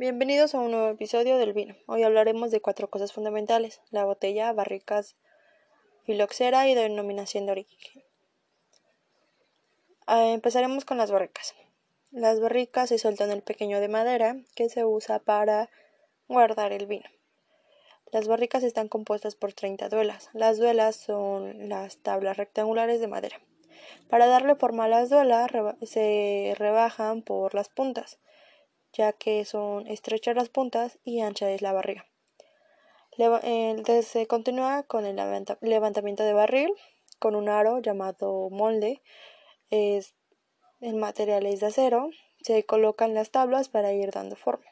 Bienvenidos a un nuevo episodio del vino. Hoy hablaremos de cuatro cosas fundamentales: la botella, barricas, filoxera y denominación de origen. Ah, empezaremos con las barricas. Las barricas se sueltan el pequeño de madera que se usa para guardar el vino. Las barricas están compuestas por 30 duelas. Las duelas son las tablas rectangulares de madera. Para darle forma a las duelas se rebajan por las puntas ya que son estrechas las puntas y ancha es la barriga. se continúa con el levantamiento de barril con un aro llamado molde. Es, el material es de acero. Se colocan las tablas para ir dando forma.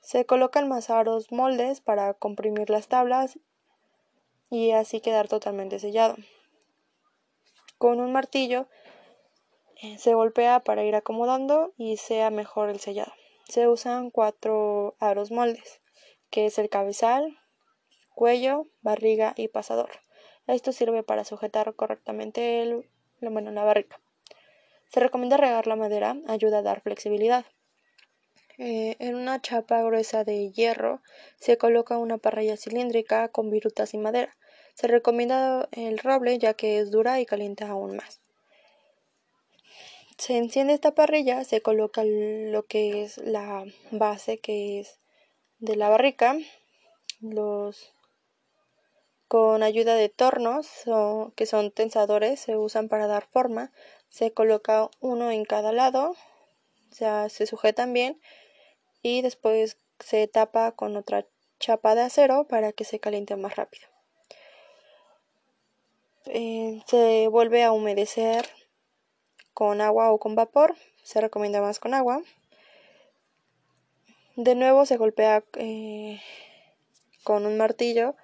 Se colocan más aros moldes para comprimir las tablas y así quedar totalmente sellado. Con un martillo se golpea para ir acomodando y sea mejor el sellado. Se usan cuatro aros moldes, que es el cabezal, cuello, barriga y pasador. Esto sirve para sujetar correctamente el, la, la barriga. Se recomienda regar la madera, ayuda a dar flexibilidad. Eh, en una chapa gruesa de hierro se coloca una parrilla cilíndrica con virutas y madera. Se recomienda el roble ya que es dura y calienta aún más se enciende esta parrilla, se coloca lo que es la base que es de la barrica, los con ayuda de tornos que son tensadores se usan para dar forma, se coloca uno en cada lado, se sujetan bien y después se tapa con otra chapa de acero para que se caliente más rápido. Eh, se vuelve a humedecer con agua o con vapor, se recomienda más con agua. De nuevo se golpea eh, con un martillo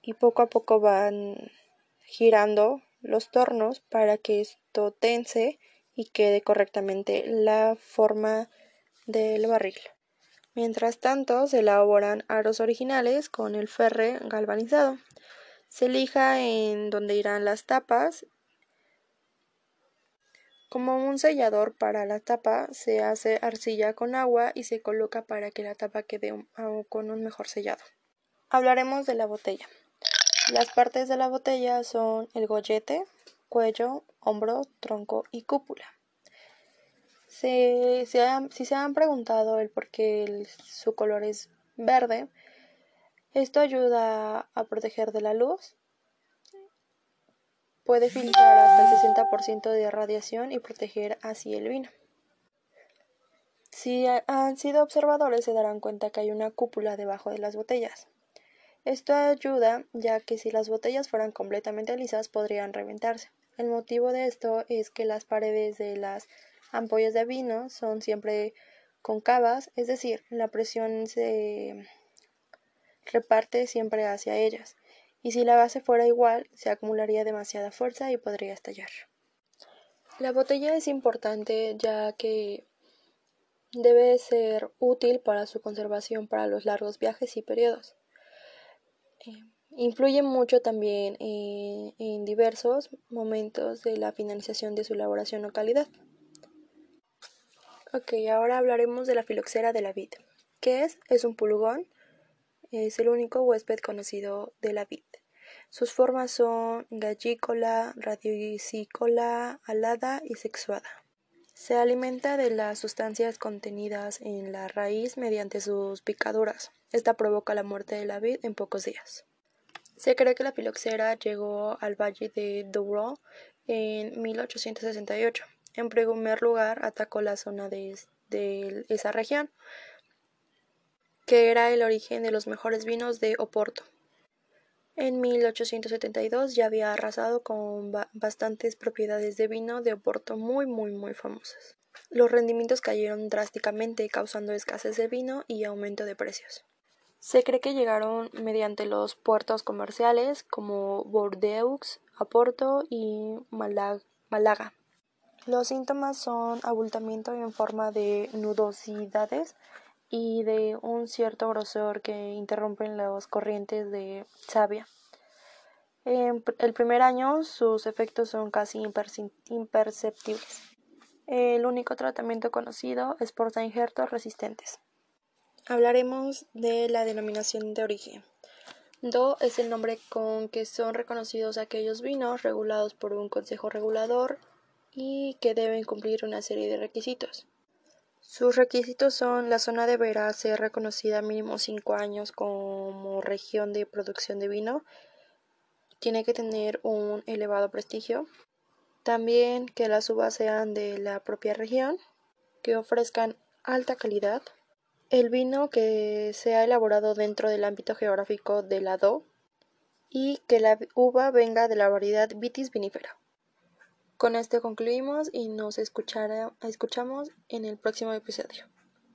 y poco a poco van girando los tornos para que esto tense y quede correctamente la forma del barril. Mientras tanto, se elaboran aros originales con el ferre galvanizado. Se lija en donde irán las tapas como un sellador para la tapa, se hace arcilla con agua y se coloca para que la tapa quede con un mejor sellado. Hablaremos de la botella. Las partes de la botella son el gollete, cuello, hombro, tronco y cúpula. si se han preguntado el por qué su color es verde, esto ayuda a proteger de la luz Puede filtrar hasta el 60% de radiación y proteger así el vino. Si han sido observadores se darán cuenta que hay una cúpula debajo de las botellas. Esto ayuda ya que si las botellas fueran completamente lisas podrían reventarse. El motivo de esto es que las paredes de las ampollas de vino son siempre concavas, es decir, la presión se reparte siempre hacia ellas y si la base fuera igual, se acumularía demasiada fuerza y podría estallar. La botella es importante ya que debe ser útil para su conservación para los largos viajes y periodos. Eh, influye mucho también en diversos momentos de la finalización de su elaboración o calidad. Ok, ahora hablaremos de la filoxera de la vid. ¿Qué es? Es un pulgón es el único huésped conocido de la vid. Sus formas son gallícola, radiocícola, alada y sexuada. Se alimenta de las sustancias contenidas en la raíz mediante sus picaduras. Esta provoca la muerte de la vid en pocos días. Se cree que la filoxera llegó al valle de Douro en 1868. En primer lugar, atacó la zona de esa región, que era el origen de los mejores vinos de Oporto. En 1872 ya había arrasado con bastantes propiedades de vino de Oporto muy muy muy famosas. Los rendimientos cayeron drásticamente causando escasez de vino y aumento de precios. Se cree que llegaron mediante los puertos comerciales como Bordeaux, Oporto y Málaga. Los síntomas son abultamiento en forma de nudosidades, y de un cierto grosor que interrumpen las corrientes de savia. En el primer año sus efectos son casi imperceptibles. El único tratamiento conocido es por injertos resistentes. Hablaremos de la denominación de origen. DO es el nombre con que son reconocidos aquellos vinos regulados por un consejo regulador y que deben cumplir una serie de requisitos. Sus requisitos son la zona deberá ser reconocida mínimo cinco años como región de producción de vino, tiene que tener un elevado prestigio, también que las uvas sean de la propia región, que ofrezcan alta calidad, el vino que sea elaborado dentro del ámbito geográfico de la DO y que la uva venga de la variedad Vitis vinifera. Con esto concluimos y nos escuchamos en el próximo episodio.